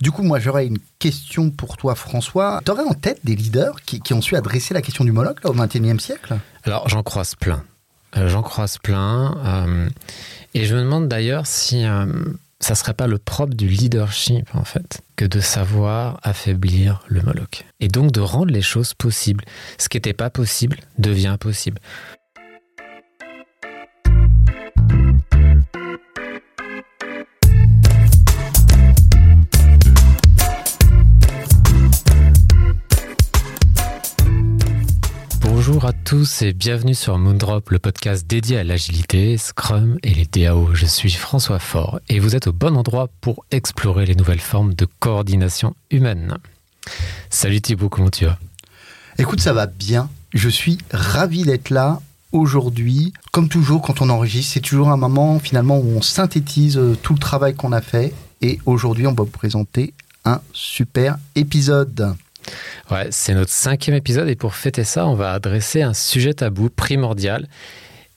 Du coup, moi, j'aurais une question pour toi, François. Tu aurais en tête des leaders qui, ont su adresser la question du Moloch au XXIe siècle? Alors, j'en croise plein. Euh, j'en croise plein. Euh, et je me demande d'ailleurs si euh, ça serait pas le propre du leadership, en fait, que de savoir affaiblir le Moloch. Et donc de rendre les choses possibles. Ce qui n'était pas possible devient possible. Tous et bienvenue sur Moondrop, le podcast dédié à l'agilité, Scrum et les DAO. Je suis François Faure et vous êtes au bon endroit pour explorer les nouvelles formes de coordination humaine. Salut Thibaut, comment tu vas? Écoute, ça va bien. Je suis ravi d'être là aujourd'hui. Comme toujours, quand on enregistre, c'est toujours un moment finalement où on synthétise euh, tout le travail qu'on a fait. Et aujourd'hui, on va vous présenter un super épisode. Ouais, c'est notre cinquième épisode et pour fêter ça, on va adresser un sujet tabou primordial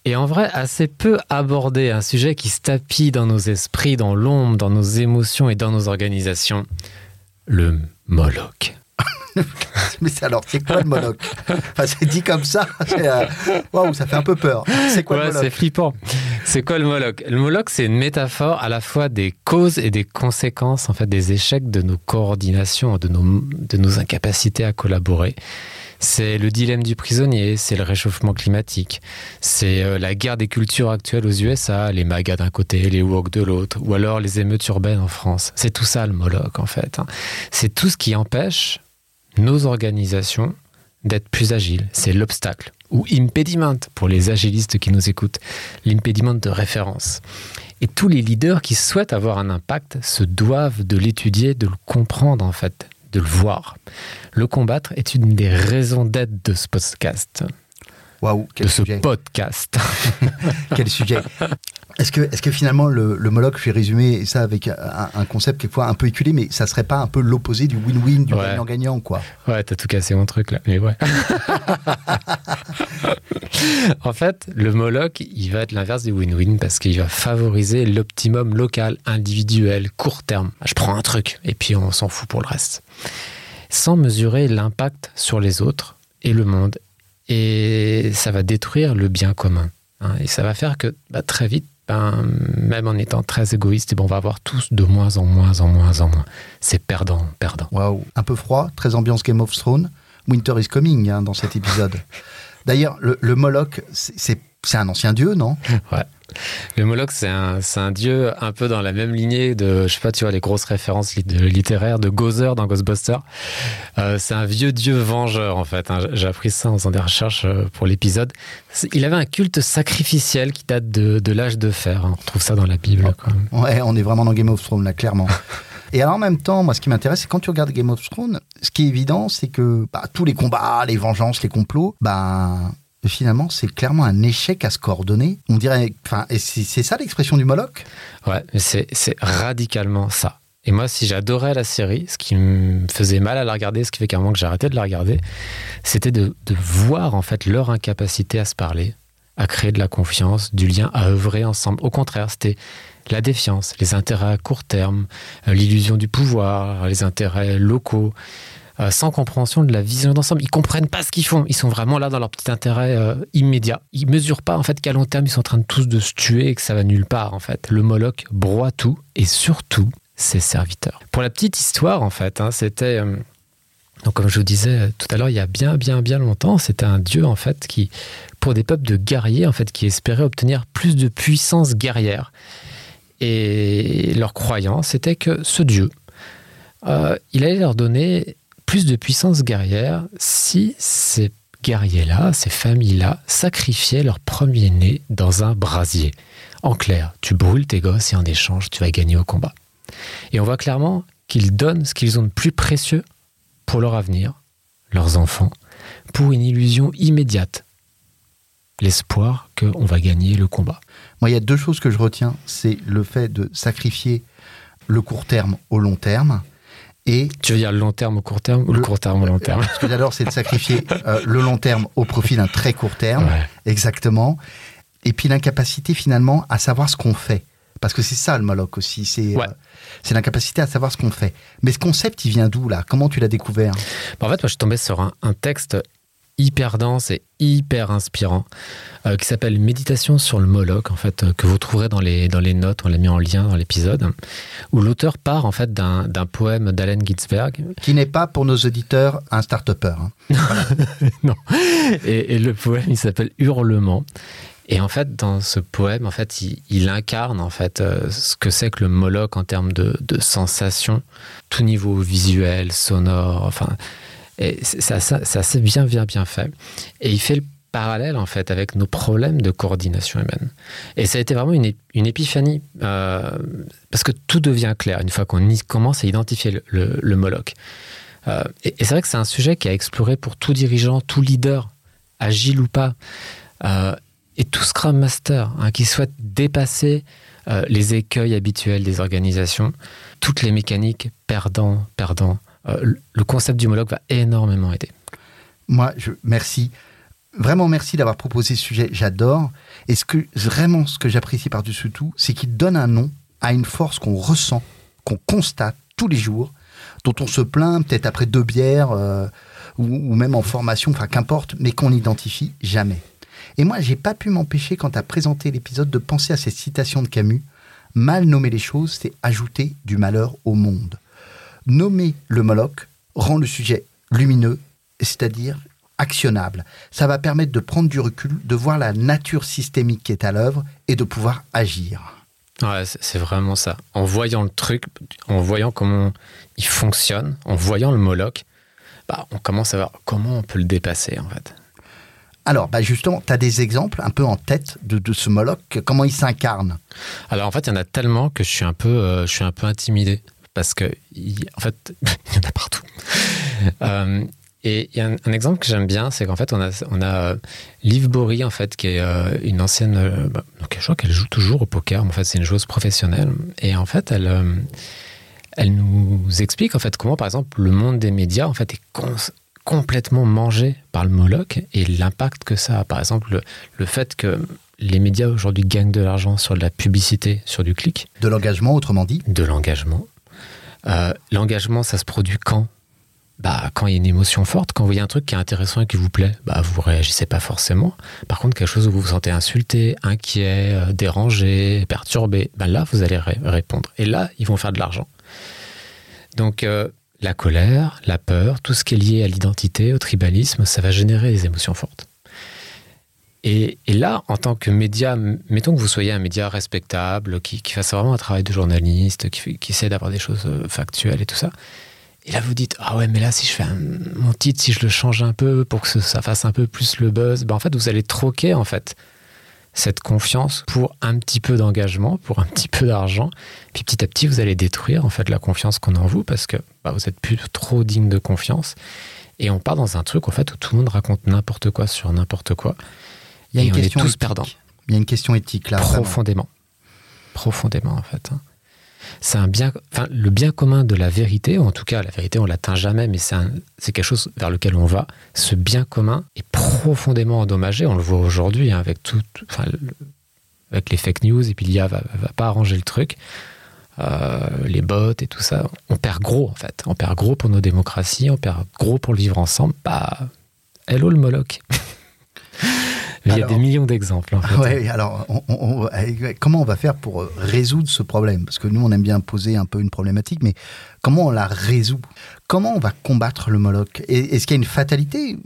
et en vrai assez peu abordé, un sujet qui se tapit dans nos esprits, dans l'ombre, dans nos émotions et dans nos organisations, le Moloch. Mais alors, c'est quoi le Moloch Enfin, c'est dit comme ça. Euh, waouh, ça fait un peu peur. C'est quoi le Moloch C'est flippant. C'est quoi le Moloch Le Moloch, c'est une métaphore à la fois des causes et des conséquences, en fait, des échecs de nos coordinations, de nos, de nos incapacités à collaborer. C'est le dilemme du prisonnier, c'est le réchauffement climatique, c'est euh, la guerre des cultures actuelles aux USA, les magas d'un côté, les woke de l'autre, ou alors les émeutes urbaines en France. C'est tout ça le Moloch en fait. Hein. C'est tout ce qui empêche nos organisations d'être plus agiles. C'est l'obstacle ou impediment pour les agilistes qui nous écoutent, l'impediment de référence. Et tous les leaders qui souhaitent avoir un impact se doivent de l'étudier, de le comprendre en fait, de le voir. Le combattre est une des raisons d'être de ce podcast. Waouh, de ce podcast. quel sujet. Est-ce que, est que finalement le, le Moloch, je vais résumer ça avec un, concept quelquefois un peu éculé, mais ça serait pas un peu l'opposé du win-win, du gagnant-gagnant, quoi? Ouais, t'as tout cassé mon truc là, mais ouais. en fait, le Moloch, il va être l'inverse du win-win parce qu'il va favoriser l'optimum local, individuel, court terme. Je prends un truc et puis on s'en fout pour le reste. Sans mesurer l'impact sur les autres et le monde et ça va détruire le bien commun. Hein. et ça va faire que bah, très vite, ben, même en étant très égoïste, ben, on va avoir tous de moins en moins, en moins, en moins. C'est perdant, perdant. Waouh, un peu froid, très ambiance Game of Thrones. Winter is coming hein, dans cet épisode. D'ailleurs, le, le Moloch, c'est un ancien dieu, non? Ouais. Le Moloch, c'est un, un, dieu un peu dans la même lignée de, je sais pas, tu vois, les grosses références littéraires de Gozer dans Ghostbusters. Euh, c'est un vieux dieu vengeur, en fait. Hein. J'ai appris ça en faisant des recherches euh, pour l'épisode. Il avait un culte sacrificiel qui date de, de l'âge de fer. Hein. On trouve ça dans la Bible. Quoi. Ouais, on est vraiment dans Game of Thrones, là, clairement. Et alors, en même temps, moi, ce qui m'intéresse, c'est quand tu regardes Game of Thrones, ce qui est évident, c'est que bah, tous les combats, les vengeances, les complots, bah, finalement, c'est clairement un échec à se coordonner. On dirait, enfin, c'est ça l'expression du Moloch? Ouais, c'est radicalement ça. Et moi, si j'adorais la série, ce qui me faisait mal à la regarder, ce qui fait qu'à un moment que j'ai arrêté de la regarder, c'était de, de, voir en fait leur incapacité à se parler, à créer de la confiance, du lien, à œuvrer ensemble. Au contraire, c'était la défiance, les intérêts à court terme, euh, l'illusion du pouvoir, les intérêts locaux, euh, sans compréhension de la vision d'ensemble. Ils comprennent pas ce qu'ils font. Ils sont vraiment là dans leur petit intérêt euh, immédiat. Ils mesurent pas en fait qu'à long terme ils sont en train de tous de se tuer et que ça va nulle part en fait. Le Moloch broie tout et surtout ses serviteurs. Pour la petite histoire en fait, hein, c'était euh, donc comme je vous disais tout à l'heure, il y a bien bien bien longtemps, c'était un dieu en fait qui pour des peuples de guerriers en fait qui espéraient obtenir plus de puissance guerrière. Et leur croyance était que ce dieu, il allait leur donner plus de puissance guerrière si ces guerriers-là, ces familles-là, sacrifiaient leur premier-né dans un brasier. En clair, tu brûles tes gosses et en échange, tu vas gagner au combat. Et on voit clairement qu'ils donnent ce qu'ils ont de plus précieux pour leur avenir, leurs enfants, pour une illusion immédiate, l'espoir qu'on va gagner le combat. Moi, il y a deux choses que je retiens, c'est le fait de sacrifier le court terme au long terme, tu veux dire le long terme au court terme ou le, court terme au long terme Ce que j'adore, c'est de sacrifier euh, le long terme au profit d'un très court terme. Exactement. Et puis l'incapacité finalement à savoir ce qu'on fait. Parce que c'est ça le Moloch aussi, c'est Ouais. euh, c'est l'incapacité à savoir ce qu'on fait. Mais ce concept, il vient d'où là? Comment tu l'as découvert? Bah, En fait, moi, je suis tombé sur un, un texte hyper dense et hyper inspirant euh, qui s'appelle Méditation sur le Moloch, en fait, euh, que vous trouverez dans les, dans les notes, on l'a mis en lien dans l'épisode, où l'auteur part en fait d'un d'un poème d'Allen Ginsberg. Qui n'est pas pour nos auditeurs un start-upper. hein. Et, et le poème, il s'appelle Hurlement. Et en fait, dans ce poème, en fait, il, il incarne en fait euh, ce que c'est que le Moloch en termes de, de sensations, tout niveau visuel, sonore, enfin, et c'est c'est assez, c'est bien, bien, bien fait. Et il fait le parallèle en fait avec nos problèmes de coordination humaine. Et ça a été vraiment une, une épiphanie euh, parce que tout devient clair une fois qu'on commence à identifier le, le, Moloch. Euh, et c'est vrai que c'est un sujet qui a exploré pour tout dirigeant, tout leader, agile ou pas, euh, et tout Scrum Master hein, qui souhaite dépasser les écueils habituels des organisations, toutes les mécaniques perdant, perdant. Euh, le- concept du Moloch va énormément aider. Moi, je merci. Vraiment merci d'avoir proposé ce sujet. J'adore. Et ce que vraiment ce que j'apprécie par-dessus tout, c'est qu'il donne un nom à une force qu'on ressent, qu'on constate tous les jours, dont on se plaint peut-être après deux bières euh, ou, ou même en formation, enfin qu'importe, mais qu'on n'identifie jamais. Et moi, j'ai pas pu m'empêcher quand tu as présenté l'épisode de penser à cette citation de Camus. Mal nommer les choses, c'est ajouter du malheur au monde. Nommer le Moloch rend le sujet lumineux, c'est-à-dire actionnable. Ça va permettre de prendre du recul, de voir la nature systémique qui est à l'œuvre et de pouvoir agir. Ouais, c'est vraiment ça. En voyant le truc, en voyant comment il fonctionne, en voyant le Moloch, bah, on commence à voir comment on peut le dépasser en fait. Alors, bah justement, tu as des exemples un peu en tête de, de ce Moloch, comment il s'incarne? Alors en fait, il y en a tellement que je suis un peu, euh, je suis un peu intimidé parce que en fait, il y en a partout. Euh, et il y a un, un exemple que j'aime bien, c'est qu'en fait, on a, on a euh, Liv Bory, en fait, qui est euh, une ancienne. euh, bah, donc, je crois qu'elle joue toujours au poker, mais en fait, c'est une joueuse professionnelle. Et en fait, elle, euh, elle nous explique, en fait, comment, par exemple, le monde des médias, en fait, est complètement mangé par le Moloch et l'impact que ça a. Par exemple, le, le fait que les médias aujourd'hui gagnent de l'argent sur de la publicité, sur du clic, De l'engagement, autrement dit de l'engagement. Euh, l'engagement, ça se produit quand? Bah, Quand il y a une émotion forte, quand vous voyez un truc qui est intéressant et qui vous plaît, bah, vous réagissez pas forcément. Par contre, quelque chose où vous vous sentez insulté, inquiet, euh, dérangé, perturbé, bah, là, vous allez ré- répondre. Et là, ils vont faire de l'argent. Donc, euh, la colère, la peur, tout ce qui est lié à l'identité, au tribalisme, ça va générer des émotions fortes. Et, là, en tant que média, mettons que vous soyez un média respectable, qui, fasse vraiment un travail de journaliste, qui, essaie d'avoir des choses euh, factuelles et tout ça. Et là, vous dites, ah ouais, mais là, si je fais mon titre, si je le change un peu pour que ça fasse un peu plus le buzz, ben en fait, vous allez troquer, en fait, cette confiance pour un petit peu d'engagement, pour un petit peu d'argent. Puis petit à petit, vous allez détruire, en fait, la confiance qu'on a en vous parce que bah, vous êtes plus trop digne de confiance. Et on part dans un truc, en fait, où tout le monde raconte n'importe quoi sur n'importe quoi. Il y a une on est question tous éthique. perdants. Il y a une question éthique là. vraiment. profondément. Profondément, en fait. hein. C'est un bien, enfin, le bien commun de la vérité, ou en tout cas, la vérité, on l'atteint jamais, mais c'est quelque chose vers lequel on va. Ce bien commun est profondément endommagé. On le voit aujourd'hui hein, avec tout, enfin, le- avec les fake news, et puis l'IA va, va pas arranger le truc. Euh, les bots et tout ça, on perd gros en fait. On perd gros pour nos démocraties, on perd gros pour le vivre ensemble. Bah, hello le Moloch. Il y a des millions d'exemples. En fait. Ouais, alors on- on- on- euh, comment on va faire pour euh, résoudre ce problème? Parce que nous, on aime bien poser un peu une problématique, mais comment on la résout? Comment on va combattre le Moloch? Est-ce qu'il y a une fatalité?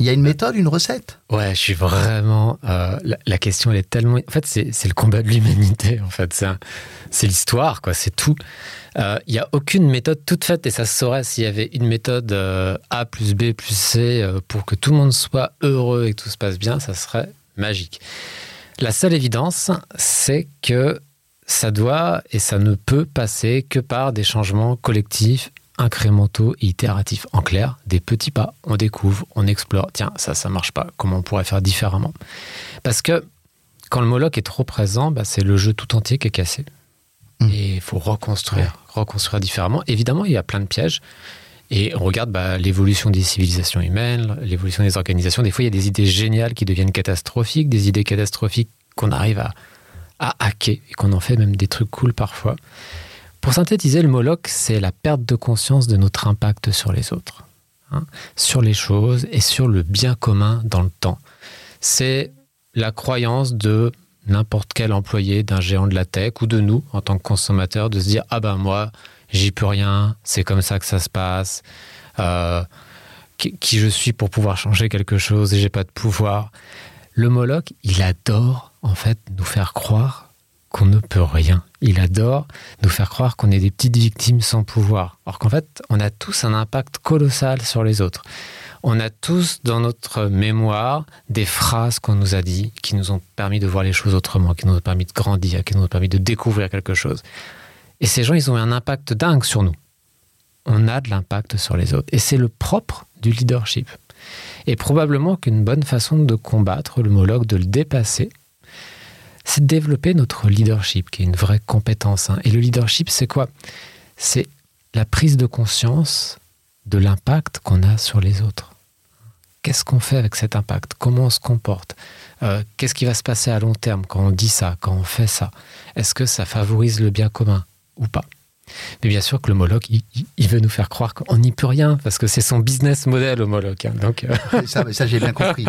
Il y a une méthode, une recette Ouais, je suis vraiment. euh, la, question, elle est tellement. En fait, c'est le combat de l'humanité. En fait, c'est l'histoire, quoi. C'est tout. Euh, Il n'y a aucune méthode toute faite, et ça se saurait s'il y avait une méthode euh, A plus B plus C euh, pour que tout le monde soit heureux et que tout se passe bien, ça serait magique. La seule évidence, c'est que ça doit et ça ne peut passer que par des changements collectifs incrémentaux et itératifs. En clair, des petits pas. On découvre, on explore. Tiens, ça, ça marche pas. Comment on pourrait faire différemment? Parce que quand le Moloch est trop présent, bah, c'est le jeu tout entier qui est cassé. Mm. Et il faut reconstruire, reconstruire différemment. Évidemment, il y a plein de pièges. Et on regarde bah, l'évolution des civilisations humaines, l'évolution des organisations. Des fois, il y a des idées géniales qui deviennent catastrophiques, des idées catastrophiques qu'on arrive à, à hacker et qu'on en fait même des trucs cool parfois. Pour synthétiser, le Moloch, c'est la perte de conscience de notre impact sur les autres, hein, sur les choses et sur le bien commun dans le temps. C'est la croyance de n'importe quel employé d'un géant de la tech ou de nous en tant que consommateurs de se dire ah ben moi j'y peux rien, c'est comme ça que ça se passe. Euh, qui, je suis pour pouvoir changer quelque chose et j'ai pas de pouvoir. Le Moloch, il adore en fait nous faire croire qu'on ne peut rien. Il adore nous faire croire qu'on est des petites victimes sans pouvoir. Alors qu'en fait, on a tous un impact colossal sur les autres. On a tous dans notre mémoire des phrases qu'on nous a dit, qui nous ont permis de voir les choses autrement, qui nous ont permis de grandir, qui nous ont permis de découvrir quelque chose. Et ces gens, ils ont un impact dingue sur nous. On a de l'impact sur les autres. Et c'est le propre du leadership. Et probablement qu'une bonne façon de combattre le Moloch, de le dépasser, c'est développer notre leadership, qui est une vraie compétence. Hein. Et le leadership, c'est quoi? C'est la prise de conscience de l'impact qu'on a sur les autres. Qu'est-ce qu'on fait avec cet impact? Comment on se comporte? Euh, Qu'est-ce qui va se passer à long terme quand on dit ça, quand on fait ça? Est-ce que ça favorise le bien commun ou pas? Mais bien sûr que le Moloch, il, veut nous faire croire qu'on n'y peut rien, parce que c'est son business model au Moloch. Hein. donc, euh. Ça, ça j'ai bien compris.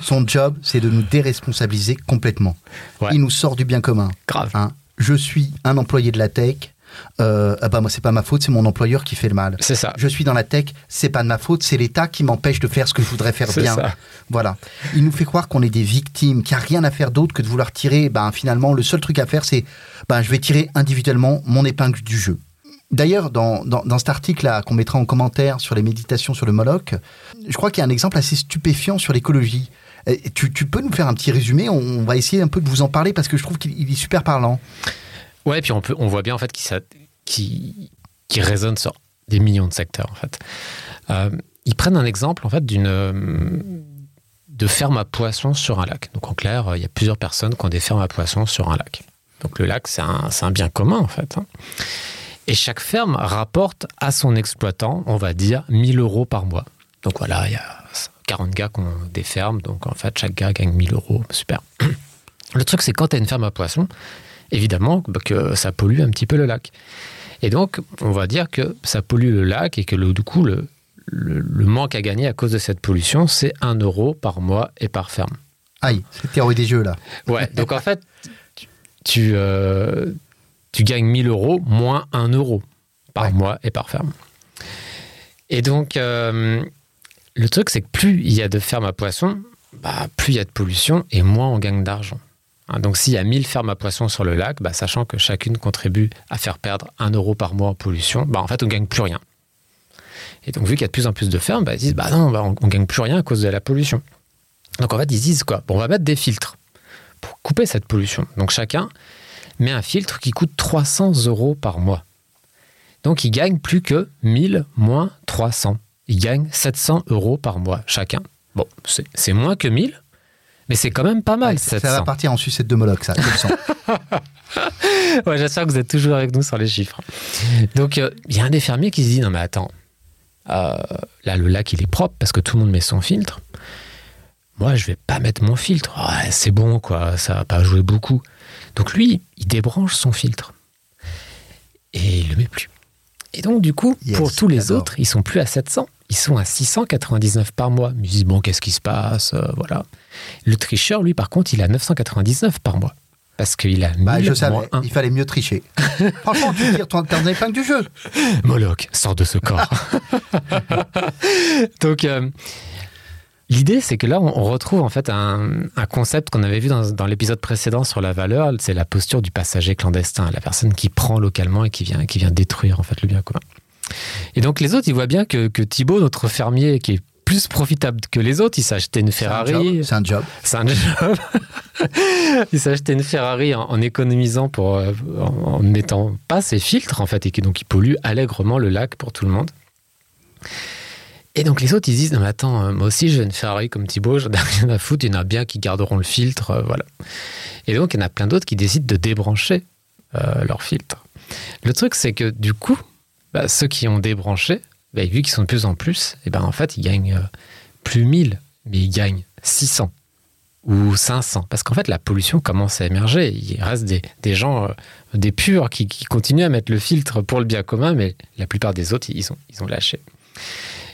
Son job, c'est de nous déresponsabiliser complètement. Il nous sort du bien commun. Grave. Hein. Je suis un employé de la tech. Euh, ah bah moi c'est pas ma faute, c'est mon employeur qui fait le mal. C'est ça. Je suis dans la tech, c'est pas de ma faute, c'est l'État qui m'empêche de faire ce que je voudrais faire bien. Ça. Voilà. Il nous fait croire qu'on est des victimes, qu'il n'y a rien à faire d'autre que de vouloir tirer. Ben finalement, le seul truc à faire, c'est ben je vais tirer individuellement mon épingle du jeu. D'ailleurs, dans, dans, cet article-là qu'on mettra en commentaire sur les méditations sur le Moloch, je crois qu'il y a un exemple assez stupéfiant sur l'écologie. Tu, tu, peux nous faire un petit résumé on, va essayer un peu de vous en parler parce que je trouve qu'il est super parlant. Ouais, et puis on, peut, on voit bien en fait qu'il qui, qui résonne sur des millions de secteurs en fait. Euh, ils prennent un exemple en fait d'une de ferme à poissons sur un lac. Donc en clair, il y a plusieurs personnes qui ont des fermes à poissons sur un lac. Donc le lac, c'est un, un, bien commun en fait. Hein. Et chaque ferme rapporte à son exploitant, on va dire, 1000 euros par mois. Donc voilà, il y a 40 gars qui ont des fermes, donc en fait, chaque gars gagne 1000 euros. Super. Le truc, c'est quand tu as une ferme à poissons, évidemment que ça pollue un petit peu le lac. Et donc, on va dire que ça pollue le lac et que le, du coup, le, le, manque à gagner à cause de cette pollution, c'est 1 euro par mois et par ferme. Aïe, c'est théorie des jeux là. Ouais, donc en fait, tu, euh, tu gagnes 1000 euros moins 1 euro par mois et par ferme. Et donc, euh, le truc, c'est que plus il y a de fermes à poissons, bah, plus il y a de pollution et moins on gagne d'argent. Hein, donc, s'il y a 1000 fermes à poissons sur le lac, bah, sachant que chacune contribue à faire perdre 1 euro par mois en pollution, bah, en fait, on ne gagne plus rien. Et donc, vu qu'il y a de plus en plus de fermes, bah, ils disent bah non, on ne gagne plus rien à cause de la pollution. Donc, en fait, ils disent quoi? On va mettre des filtres pour couper cette pollution. Donc, chacun mais un filtre qui coûte 300 euros par mois. Donc il gagne plus que 1000 moins 300. Il gagne 700 euros par mois chacun. Bon, c'est moins que 1000, mais c'est quand même pas mal. ça va partir en sucette de Moloch, ça, ouais, J'espère que vous êtes toujours avec nous sur les chiffres. Donc euh, il y a un des fermiers qui se dit, non mais attends, euh, là le lac il est propre parce que tout le monde met son filtre. Moi je vais pas mettre mon filtre. c'est bon quoi, ça va pas jouer beaucoup. Donc lui, il débranche son filtre. Et il le met plus. Et donc, du coup, pour tous les autres, ils sont plus à 700, ils sont à 699 par mois. Ils disent, bon, qu'est-ce qui se passe euh, Voilà. Le tricheur, lui, par contre, il a 999 par mois. Parce qu'il a bah, je savais, il fallait mieux tricher. Franchement, tu tires ton, épingle du jeu. Moloch, sors de ce corps. donc, euh, L'idée, c'est que là, on retrouve en fait un, concept qu'on avait vu dans, l'épisode précédent sur la valeur, c'est la posture du passager clandestin, la personne qui prend localement et qui vient, qui vient détruire en fait le bien commun. Et donc les autres, ils voient bien que, que Thibaut, notre fermier, qui est plus profitable que les autres, il s'est acheté une Ferrari. C'est un job. C'est un job. il s'est acheté une Ferrari en, économisant pour, euh, en, ne mettant pas ses filtres en fait, et qui donc il pollue allègrement le lac pour tout le monde. Et donc les autres, ils disent, non mais attends, euh, moi aussi j'ai une Ferrari comme Thibaut, j'en ai rien à foutre, il y en a bien qui garderont le filtre, euh, voilà. Et donc il y en a plein d'autres qui décident de débrancher euh, leur filtre. Le truc, c'est que du coup, bah, ceux qui ont débranché, bah, vu qu'ils sont de plus en plus, et ben en fait, ils gagnent plus 1000, mais ils gagnent 600. ou 500 Parce qu'en fait, la pollution commence à émerger. Il reste des, gens, euh, des purs, qui, continuent à mettre le filtre pour le bien commun, mais la plupart des autres, ils ont, ils ont lâché.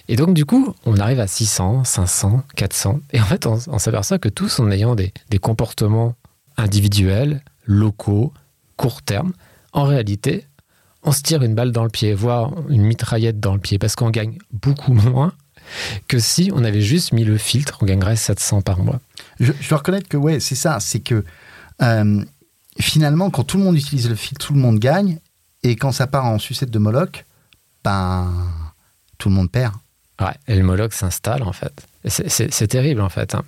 Et donc, du coup, on arrive à 600, 500, 400. Et en fait, on, s'aperçoit que tous, en ayant des comportements individuels, locaux, court terme, en réalité, on se tire une balle dans le pied, voire une mitraillette dans le pied, parce qu'on gagne beaucoup moins que si on avait juste mis le filtre, on gagnerait 700 par mois. Je, je dois reconnaître que ouais, c'est ça, c'est que euh, finalement, quand tout le monde utilise le filtre, tout le monde gagne, et quand ça part en sucette de Moloch, ben tout le monde perd. Ouais, et le Moloch s'installe en fait. C'est terrible en fait, hein.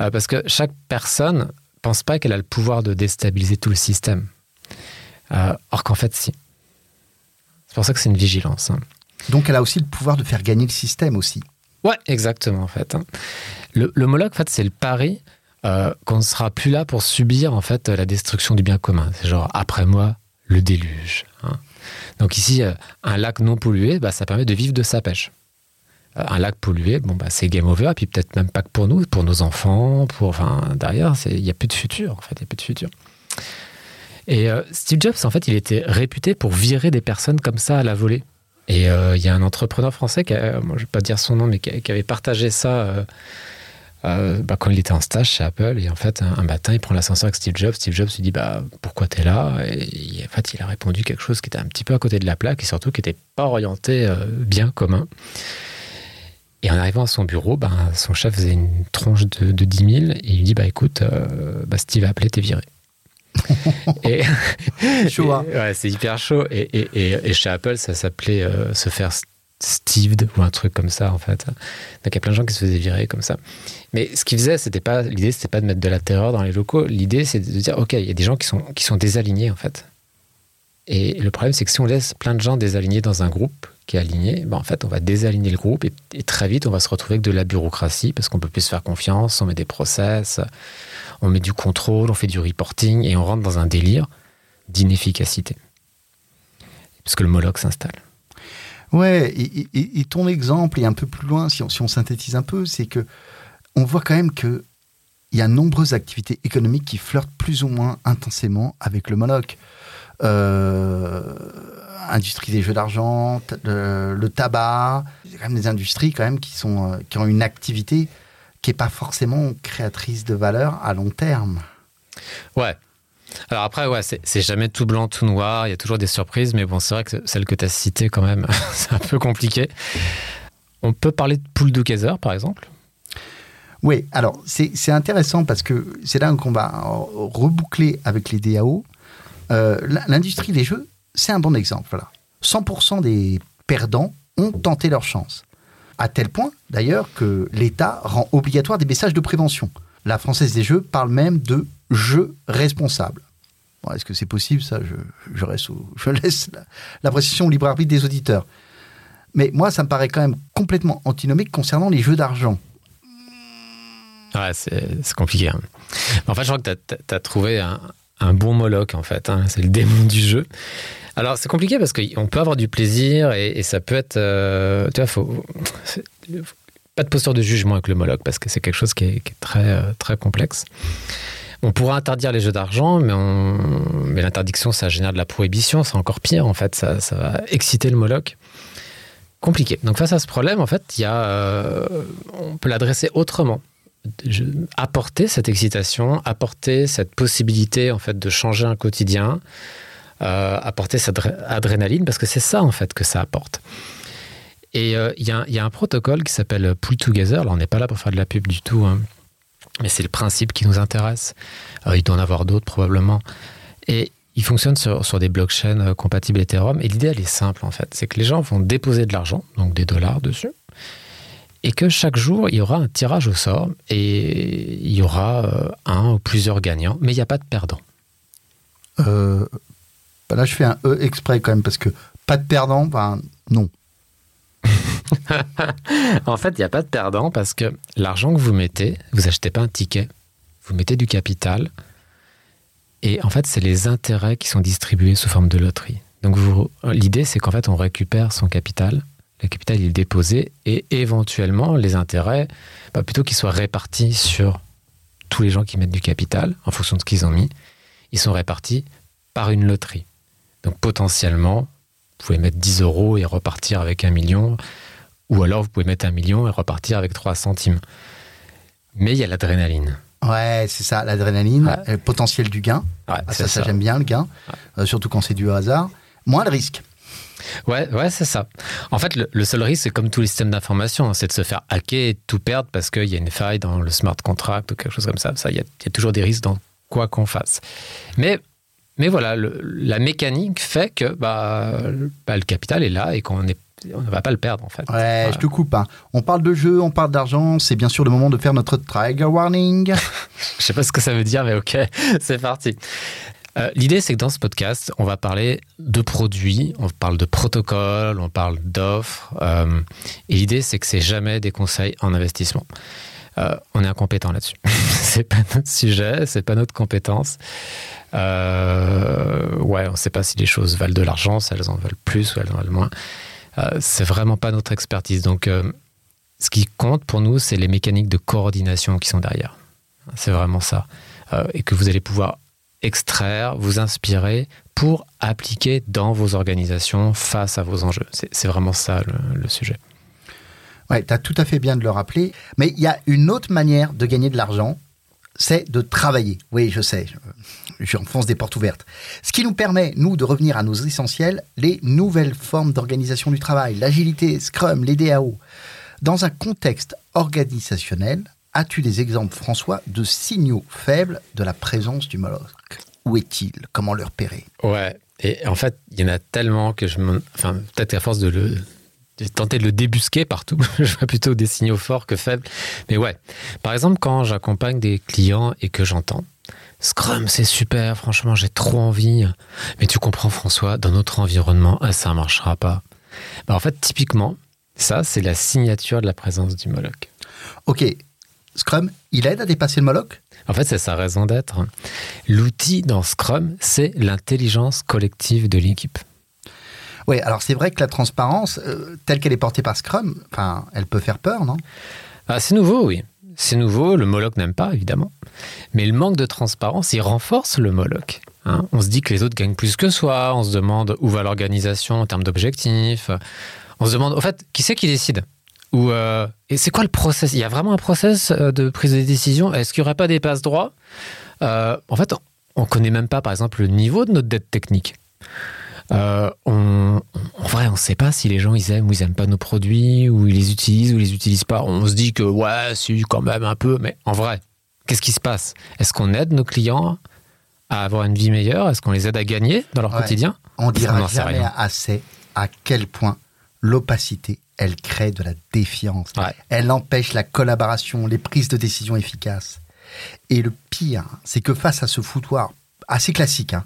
euh, parce que chaque personne pense pas qu'elle a le pouvoir de déstabiliser tout le système. Euh, or qu'en fait, si. C'est pour ça que c'est une vigilance. Hein. Donc elle a aussi le pouvoir de faire gagner le système aussi. Ouais, exactement en fait. Hein. Le, le Moloch, en fait, c'est le pari euh, qu'on ne sera plus là pour subir en fait la destruction du bien commun. C'est genre après moi le déluge. Hein. Donc ici, euh, un lac non pollué, bah, ça permet de vivre de sa pêche. Euh, un lac pollué, bon bah c'est game over, et puis peut-être même pas que pour nous, pour nos enfants, pour enfin derrière, il n'y a plus de futur en fait, il y a plus de futur. Et euh, Steve Jobs, en fait, il était réputé pour virer des personnes comme ça à la volée. Et il euh, y a un entrepreneur français, qui a, moi, je ne vais pas dire son nom, mais qui, avait partagé ça euh, euh, bah, quand il était en stage chez Apple. Et en fait, un, matin, il prend l'ascenseur avec Steve Jobs. Steve Jobs lui dit bah, Pourquoi tu es là? Et en fait, il a répondu quelque chose qui était un petit peu à côté de la plaque et surtout qui n'était pas orienté bien commun. Et en arrivant à son bureau, ben, son chef faisait une tronche de, de 10 000 et il lui dit bah, Écoute, bah, Steve a appelé, t'es viré. et, chaud, hein. ouais, c'est hyper chaud. Et, et, et, chez Apple, ça s'appelait euh, se faire Steved ou un truc comme ça en fait. Donc il y a plein de gens qui se faisaient virer comme ça. Mais ce qu'ils faisaient, c'était pas l'idée, c'était pas de mettre de la terreur dans les locaux. L'idée, c'est de dire ok, il y a des gens qui sont qui sont désalignés en fait. Et le problème, c'est que si on laisse plein de gens désalignés dans un groupe qui est aligné, ben en fait, on va désaligner le groupe et, et très vite, on va se retrouver avec de la bureaucratie parce qu'on peut plus se faire confiance, on met des process, on met du contrôle, on fait du reporting et on rentre dans un délire d'inefficacité. Parce que le Moloch s'installe. Ouais, et, et, ton exemple est un peu plus loin, si on, synthétise un peu, c'est que on voit quand même que il y a nombreuses activités économiques qui flirtent plus ou moins intensément avec le Moloch. Euh, industrie des jeux d'argent, le, tabac, il y a quand même des industries quand même qui, sont, qui ont une activité qui n'est pas forcément créatrice de valeur à long terme. Ouais. Alors après, ouais, c'est jamais tout blanc, tout noir, il y a toujours des surprises, mais bon, c'est vrai que celle que tu as citée, quand même, c'est un peu compliqué. On peut parler de poule de Kaiser, par exemple? Oui, alors c'est intéressant parce que c'est là qu'on va reboucler avec les DAO. Euh, L'industrie des jeux, c'est un bon exemple. Voilà. 100% des perdants ont tenté leur chance à tel point d'ailleurs que l'État rend obligatoire des messages de prévention. La Française des Jeux parle même de jeux responsables. Est-ce que c'est possible je, laisse l'appréciation au libre arbitre des auditeurs. Mais moi, ça me paraît quand même complètement antinomique concernant les jeux d'argent. Ouais, c'est compliqué. Hein. Je crois que tu as, trouvé un, un, bon Moloch, en fait. Hein. C'est le démon du jeu. Alors, c'est compliqué parce qu'on peut avoir du plaisir et, ça peut être. Euh, tu vois, faut, pas de posture de jugement avec le Moloch parce que c'est quelque chose qui est, très, euh, très complexe. On pourra interdire les jeux d'argent, mais, on... mais l'interdiction, ça génère de la prohibition, c'est encore pire en fait, ça, va exciter le Moloch. Compliqué. Donc face à ce problème, en fait, y a, euh, on peut l'adresser autrement. Apporter cette excitation, apporter cette possibilité en fait de changer un quotidien, euh, apporter cette adrénaline, parce que c'est ça en fait que ça apporte. Et il euh, y, y, a un protocole qui s'appelle Pull Together. Là, on n'est pas là pour faire de la pub du tout, hein. mais c'est le principe qui nous intéresse. Euh, il doit en avoir d'autres probablement. Et il fonctionne sur, sur des blockchains compatibles Ethereum. Et l'idée, elle est simple en fait. C'est que les gens vont déposer de l'argent, donc des dollars dessus. Et que chaque jour, il y aura un tirage au sort et il y aura euh, un ou plusieurs gagnants, mais il n'y a pas de perdant. Euh, bah là, je fais un E exprès quand même, parce que pas de perdant, ben non. en fait, il n'y a pas de perdant parce que l'argent que vous mettez, vous achetez pas un ticket, vous mettez du capital. Et en fait, c'est les intérêts qui sont distribués sous forme de loterie. Donc, l'idée, c'est qu'en fait, on récupère son capital. Le capital est déposé et éventuellement, les intérêts, bah, plutôt qu'ils soient répartis sur tous les gens qui mettent du capital, en fonction de ce qu'ils ont mis, ils sont répartis par une loterie. Donc potentiellement, vous pouvez mettre 10 euros et repartir avec un million, ou alors vous pouvez mettre un million et repartir avec 3 centimes. Mais il y a l'adrénaline. Ouais, c'est ça, l'adrénaline, le potentiel du gain. Ouais, Ah, ça, ça, j'aime bien le gain, Euh, surtout quand c'est du hasard. Moins de risque. Ouais, ouais, c'est ça. En fait, le, le seul risque, c'est comme tous les systèmes d'information, hein, c'est de se faire hacker et de tout perdre parce qu'il y a une faille dans le smart contract ou quelque chose comme ça. Ça, il y a, il y a toujours des risques dans quoi qu'on fasse. Mais, mais voilà, le- la mécanique fait que bah, le- bah, le capital est là et qu'on est- on ne va pas le perdre en fait. Ouais, Voilà. je te coupe. hein. On parle de jeu, on parle d'argent. C'est bien sûr le moment de faire notre trigger warning. Je sais pas ce que ça veut dire, mais ok, c'est parti. Euh, L'idée, c'est que dans ce podcast, on va parler de produits, on parle de protocoles, on parle d'offres. euh, et l'idée, c'est que c'est jamais des conseils en investissement. Euh, on est incompétent là-dessus. c'est pas notre sujet, c'est pas notre compétence. Ouais, on sait pas si les choses valent de l'argent, si elles en valent plus ou elles en valent moins. C'est vraiment pas notre expertise. Donc, ce qui compte pour nous, c'est les mécaniques de coordination qui sont derrière. C'est vraiment ça. Et que vous allez pouvoir extraire, vous inspirer pour appliquer dans vos organisations face à vos enjeux. C'est vraiment ça le, sujet. Ouais, tu as tout à fait bien de le rappeler. Mais il y a une autre manière de gagner de l'argent, c'est de travailler. Oui, je sais, je- j'enfonce des portes ouvertes. Ce qui nous permet, nous, de revenir à nos essentiels, les nouvelles formes d'organisation du travail, l'agilité, Scrum, les DAO. Dans un contexte organisationnel, as-tu des exemples, François, de signaux faibles de la présence du Moloch Où est-il? Comment le repérer? Ouais. Et en fait, il y en a tellement que je me... Enfin, peut-être à force de le... de tenter de le débusquer partout, je vois plutôt des signaux forts que faibles. Mais ouais. Par exemple, quand j'accompagne des clients et que j'entends Scrum, c'est super, franchement, j'ai trop envie. Mais tu comprends, François, dans notre environnement, ah, ça ne marchera pas. Bah, en fait, typiquement, ça, c'est la signature de la présence du Moloch. Ok, Scrum, il aide à dépasser le Moloch? En fait, c'est sa raison d'être. L'outil dans Scrum, c'est l'intelligence collective de l'équipe. Oui, alors c'est vrai que la transparence, euh, telle qu'elle est portée par Scrum, enfin, elle peut faire peur, non? Ah, c'est nouveau, oui. C'est nouveau, le Moloch n'aime pas, évidemment. Mais le manque de transparence, il renforce le Moloch. hein. on se dit que les autres gagnent plus que soi, on se demande où va l'organisation en termes d'objectifs. On se demande, au fait, qui c'est qui décide? Ou, euh, Et c'est quoi le process? Il y a vraiment un process euh, de prise de décision? Est-ce qu'il n'y aurait pas des passes droits? Euh, En fait, on ne connaît même pas, par exemple, le niveau de notre dette technique. Euh, on, en vrai, on ne sait pas si les gens ils aiment ou ils aiment pas nos produits, ou ils les utilisent ou ils les utilisent pas. On se dit que ouais, si quand même un peu, mais en vrai, qu'est-ce qui se passe? Est-ce qu'on aide nos clients à avoir une vie meilleure? Est-ce qu'on les aide à gagner dans leur Ouais. quotidien? On On dira sait jamais assez à quel point l'opacité, elle crée de la défiance. Ouais. Elle empêche la collaboration, les prises de décision efficaces. Et le pire, c'est que face à ce foutoir assez classique, hein,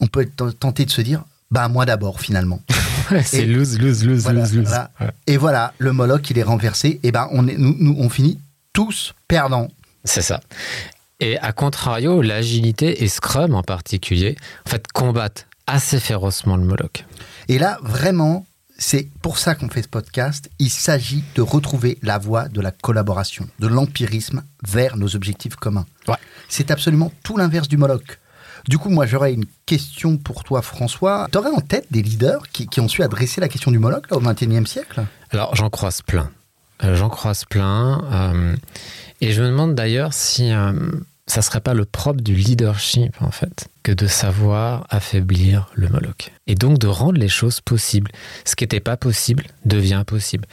on peut être tenté de se dire, bah moi d'abord finalement. C'est lose, lose, lose, Voilà, lose, lose. voilà. Ouais. Et voilà, le Moloch, il est renversé. Et ben on, est, nous, nous, on finit tous perdants. C'est ça. Et à contrario, l'agilité et Scrum en particulier, en fait, combattent assez férocement le Moloch. Et là, vraiment, c'est pour ça qu'on fait ce podcast. Il s'agit de retrouver la voie de la collaboration, de l'empirisme vers nos objectifs communs. Ouais. C'est absolument tout l'inverse du Moloch. Du coup, moi, j'aurais une question pour toi, François. Tu aurais en tête des leaders qui, qui ont su adresser la question du Moloch là, au XXIe siècle? Alors, j'en croise plein. Euh, j'en croise plein. euh, et je me demande d'ailleurs si euh, ça serait pas le propre du leadership, en fait, que de savoir affaiblir le Moloch. Et donc de rendre les choses possibles. Ce qui n'était pas possible devient possible.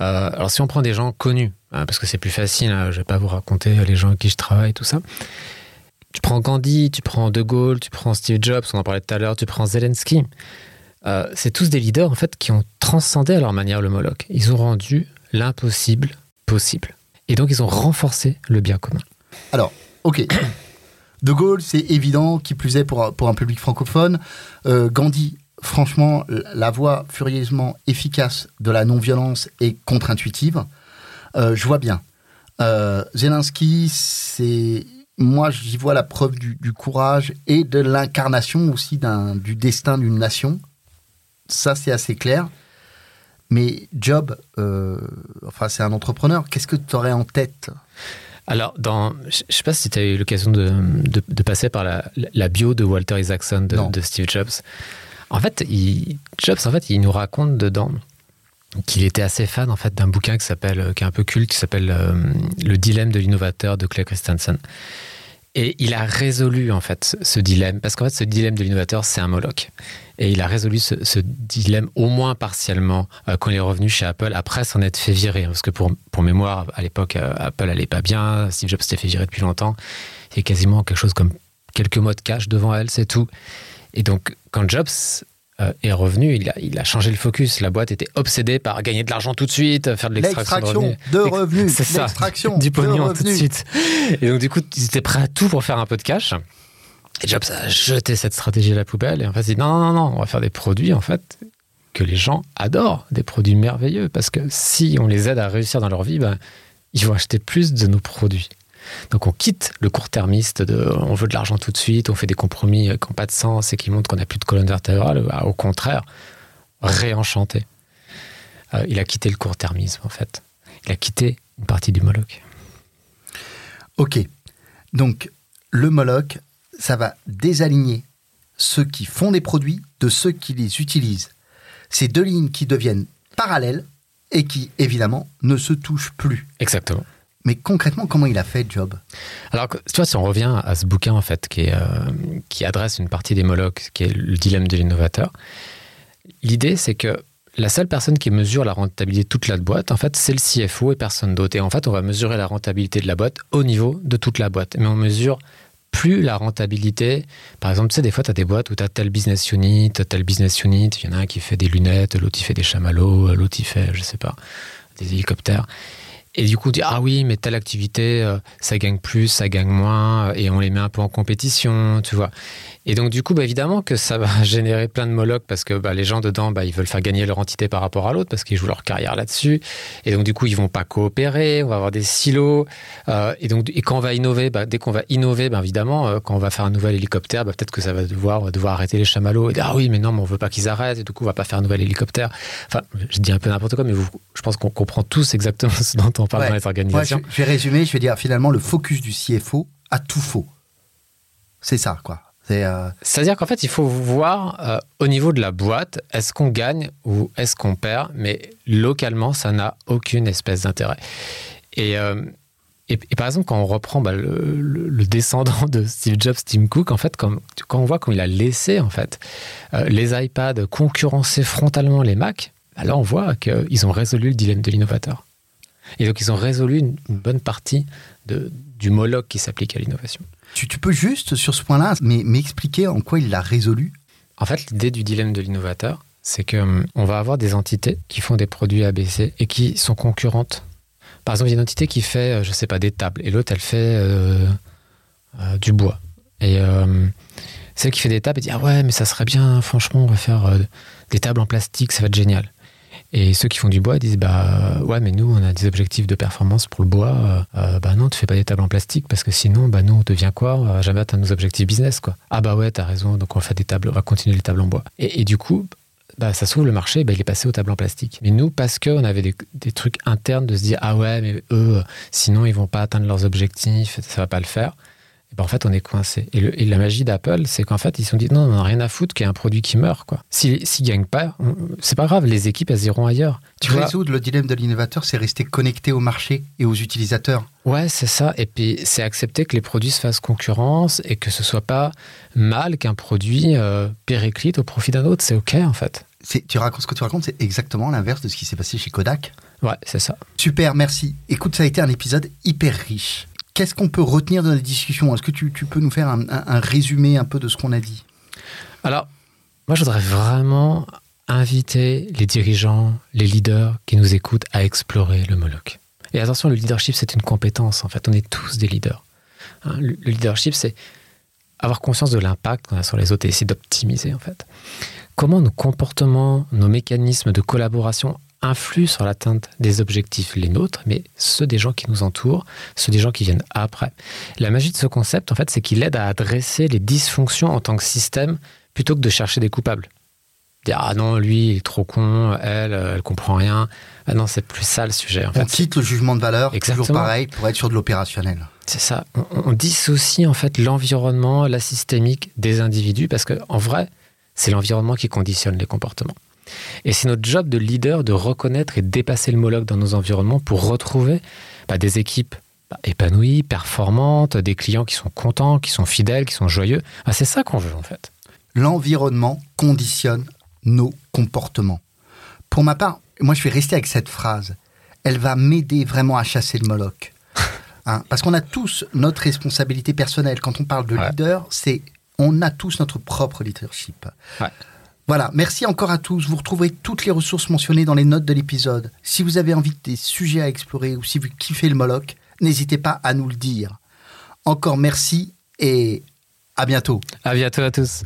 Euh, alors, si on prend des gens connus, hein, parce que c'est plus facile, hein, je vais pas vous raconter les gens avec qui je travaille, tout ça. Tu prends Gandhi, tu prends De Gaulle, tu prends Steve Jobs, on en parlait tout à l'heure, tu prends Zelensky. Euh, c'est tous des leaders en fait qui ont transcendé à leur manière le Moloch. Ils ont rendu l'impossible possible. Et donc ils ont renforcé le bien commun. Alors, ok. De Gaulle, c'est évident, qui plus est pour, un public francophone. Euh, Gandhi, franchement, la voie furieusement efficace de la non-violence est contre-intuitive. Euh, je vois bien. Euh, Zelensky, c'est. Moi, j'y vois la preuve du, courage et de l'incarnation aussi du destin d'une nation. Ça, c'est assez clair. Mais Job, enfin, c'est un entrepreneur. Qu'est-ce que tu aurais en tête? Alors, dans, je ne sais pas si tu as eu l'occasion de, de, passer par la, la, bio de Walter Isaacson de, de Steve Jobs. En fait, il, Jobs, en fait, il nous raconte dedans qu'il était assez fan en fait d'un bouquin qui s'appelle, qui est un peu culte, qui s'appelle euh, Le dilemme de l'innovateur de Clay Christensen. Et il a résolu en fait ce dilemme, parce qu'en fait ce dilemme de l'innovateur c'est un Moloch. Et il a résolu ce, dilemme au moins partiellement euh, quand il est revenu chez Apple après s'en être fait virer. Parce que pour, pour mémoire, à l'époque, euh, Apple allait pas bien, Steve Jobs s'était fait virer depuis longtemps. Il y a quasiment quelque chose comme quelques mots de cash devant elle, c'est tout. Et donc quand Jobs euh, est revenu, il a, il a changé le focus. La boîte était obsédée par gagner de l'argent tout de suite, faire de l'extraction de revenus. C'est ça, du pognon tout de suite. Et donc du coup, ils étaient prêts à tout pour faire un peu de cash. Et Jobs a jeté cette stratégie à la poubelle et en fait, il dit non, non, non, on va faire des produits en fait que les gens adorent, des produits merveilleux, parce que si on les aide à réussir dans leur vie, ben, ils vont acheter plus de nos produits. Donc on quitte le court-termiste de on veut de l'argent tout de suite, on fait des compromis qui n'ont pas de sens et qui montrent qu'on n'a plus de colonne vertébrale. Au contraire, réenchanté. Euh, il a quitté le court-termisme en fait. Il a quitté une partie du Moloch. Ok. Donc le Moloch, ça va désaligner ceux qui font des produits de ceux qui les utilisent. Ces deux lignes qui deviennent parallèles et qui, évidemment, ne se touchent plus. Exactement. Mais concrètement, comment il a fait Job? Alors, tu vois, si on revient à ce bouquin, en fait, euh, qui adresse une partie des Molochs, qui est le dilemme de l'innovateur, l'idée, c'est que la seule personne qui mesure la rentabilité de toute la boîte, en fait, c'est le CFO et personne d'autre. Et en fait, on va mesurer la rentabilité de la boîte au niveau de toute la boîte. Mais on mesure plus la rentabilité. Par exemple, tu sais, des fois, tu as des boîtes où tu as tel business unit, tel business unit. Il y en a un qui fait des lunettes, l'autre, il fait des chamallows, l'autre, il fait, je sais pas, des hélicoptères. Et du coup, on dit Ah oui, mais telle activité, euh, ça gagne plus, ça gagne moins, et on les met un peu en compétition, tu vois. Et donc, du coup, bah, évidemment que ça va générer plein de molocs parce que bah, les gens dedans, bah, ils veulent faire gagner leur entité par rapport à l'autre parce qu'ils jouent leur carrière là-dessus. Et donc, du coup, ils vont pas coopérer, on va avoir des silos. Euh, et donc, et quand on va innover, dès qu'on va innover, évidemment, euh, quand on va faire un nouvel hélicoptère, peut-être que ça va devoir, devoir arrêter les chamallows. Et dire, ah oui, mais non, mais on veut pas qu'ils arrêtent. Et du coup, on va pas faire un nouvel hélicoptère. Enfin, je dis un peu n'importe quoi, mais vous, je pense qu'on comprend tous exactement ce dont on parle dans les organisations. je, je vais résumer, je vais dire finalement le focus du CFO a tout faux. C'est ça, quoi. Euh, C'est-à-dire qu'en fait, il faut voir euh, au niveau de la boîte, est-ce qu'on gagne ou est-ce qu'on perd, mais localement, ça n'a aucune espèce d'intérêt. Et, euh, par exemple, quand on reprend bah, le, descendant de Steve Jobs, Tim Cook, en fait, quand, on voit comment il a laissé en fait les iPads concurrencer frontalement les Mac, bah, là, on voit qu'ils ont résolu le dilemme de l'innovateur. Et donc, ils ont résolu une, bonne partie du Moloch qui s'applique à l'innovation. Tu, peux juste, sur ce point-là, m'expliquer en quoi il l'a résolu? En fait, l'idée du dilemme de l'innovateur, c'est qu'on hum, va avoir des entités qui font des produits ABC et qui sont concurrentes. Par exemple, il y a une entité qui fait, euh, je ne sais pas, des tables, et l'autre, elle fait euh, euh, du bois. Et celle qui fait des tables, elle dit Ah ouais, mais ça serait bien, franchement, on va faire des tables en plastique, ça va être génial. Et ceux qui font du bois disent bah ouais mais nous on a des objectifs de performance pour le bois. Euh, bah non tu fais pas des tables en plastique parce que sinon bah nous on devient quoi? On va jamais atteindre nos objectifs business quoi. Ah bah ouais t'as raison donc on faire des tables, on va continuer les tables en bois. Et, du coup bah, ça s'ouvre le marché, bah, il est passé aux tables en plastique. Mais nous, parce qu'on avait des, des, trucs internes de se dire, ah ouais, mais eux, sinon ils vont pas atteindre leurs objectifs, ça va pas le faire. Ben, en fait, on est coincé. Et, la magie d'Apple, c'est qu'en fait, ils se sont dit non, on n'a rien à foutre qu'il y ait un produit qui meurt. quoi. S'ils ne gagnent pas, c'est pas grave, les équipes, elles iront ailleurs. Tu Résoudre le dilemme de l'innovateur, c'est rester connecté au marché et aux utilisateurs. Ouais, c'est ça. Et puis, c'est accepter que les produits se fassent concurrence et que ce soit pas mal qu'un produit euh, périclite au profit d'un autre. C'est OK, en fait. Tu racontes ce que tu racontes, c'est exactement l'inverse de ce qui s'est passé chez Kodak. Ouais, c'est ça. Super, merci. Écoute, ça a été un épisode hyper riche. Qu'est-ce qu'on peut retenir de la discussion? Est-ce que tu, peux nous faire un, résumé un peu de ce qu'on a dit? Alors, moi, je voudrais vraiment inviter les dirigeants, les leaders qui nous écoutent à explorer le Moloch. Et attention, le leadership, c'est une compétence. En fait, on est tous des leaders. Hein, le, leadership, c'est avoir conscience de l'impact qu'on a sur les autres et essayer d'optimiser, en fait. Comment nos comportements, nos mécanismes de collaboration influent sur l'atteinte des objectifs, les nôtres, mais ceux des gens qui nous entourent, ceux des gens qui viennent après. La magie de ce concept, en fait, c'est qu'il aide à adresser les dysfonctions en tant que système plutôt que de chercher des coupables. dire ah non lui il est trop con, elle elle comprend rien. Ah non c'est plus ça le sujet. En on quitte le jugement de valeur, Exactement. toujours pareil, pour être sur de l'opérationnel. C'est ça. On, on, dissocie en fait l'environnement, la systémique des individus parce que en vrai c'est l'environnement qui conditionne les comportements. Et c'est notre job de leader de reconnaître et dépasser le moloch dans nos environnements pour retrouver bah, des équipes bah, épanouies, performantes, des clients qui sont contents, qui sont fidèles, qui sont joyeux. Ah, c'est ça qu'on veut en fait. L'environnement conditionne nos comportements. Pour ma part, moi je vais rester avec cette phrase. Elle va m'aider vraiment à chasser le moloch. Hein, parce qu'on a tous notre responsabilité personnelle. Quand on parle de Ouais. leader, c'est on a tous notre propre leadership. Ouais. Voilà, merci encore à tous. Vous retrouverez toutes les ressources mentionnées dans les notes de l'épisode. Si vous avez envie de des sujets à explorer ou si vous kiffez le Moloch, n'hésitez pas à nous le dire. Encore merci et à bientôt. À bientôt à tous.